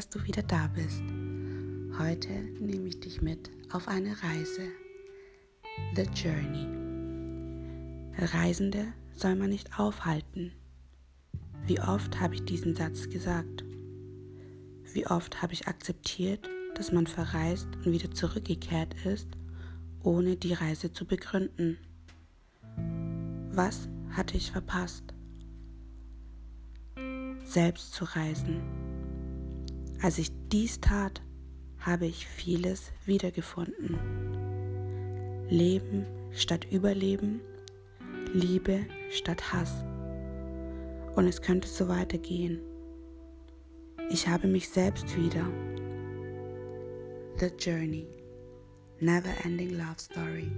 dass du wieder da bist. Heute nehme ich dich mit auf eine Reise. The Journey. Reisende soll man nicht aufhalten. Wie oft habe ich diesen Satz gesagt? Wie oft habe ich akzeptiert, dass man verreist und wieder zurückgekehrt ist, ohne die Reise zu begründen? Was hatte ich verpasst? Selbst zu reisen. Als ich dies tat, habe ich vieles wiedergefunden. Leben statt Überleben, Liebe statt Hass. Und es könnte so weitergehen. Ich habe mich selbst wieder. The Journey. Never Ending Love Story.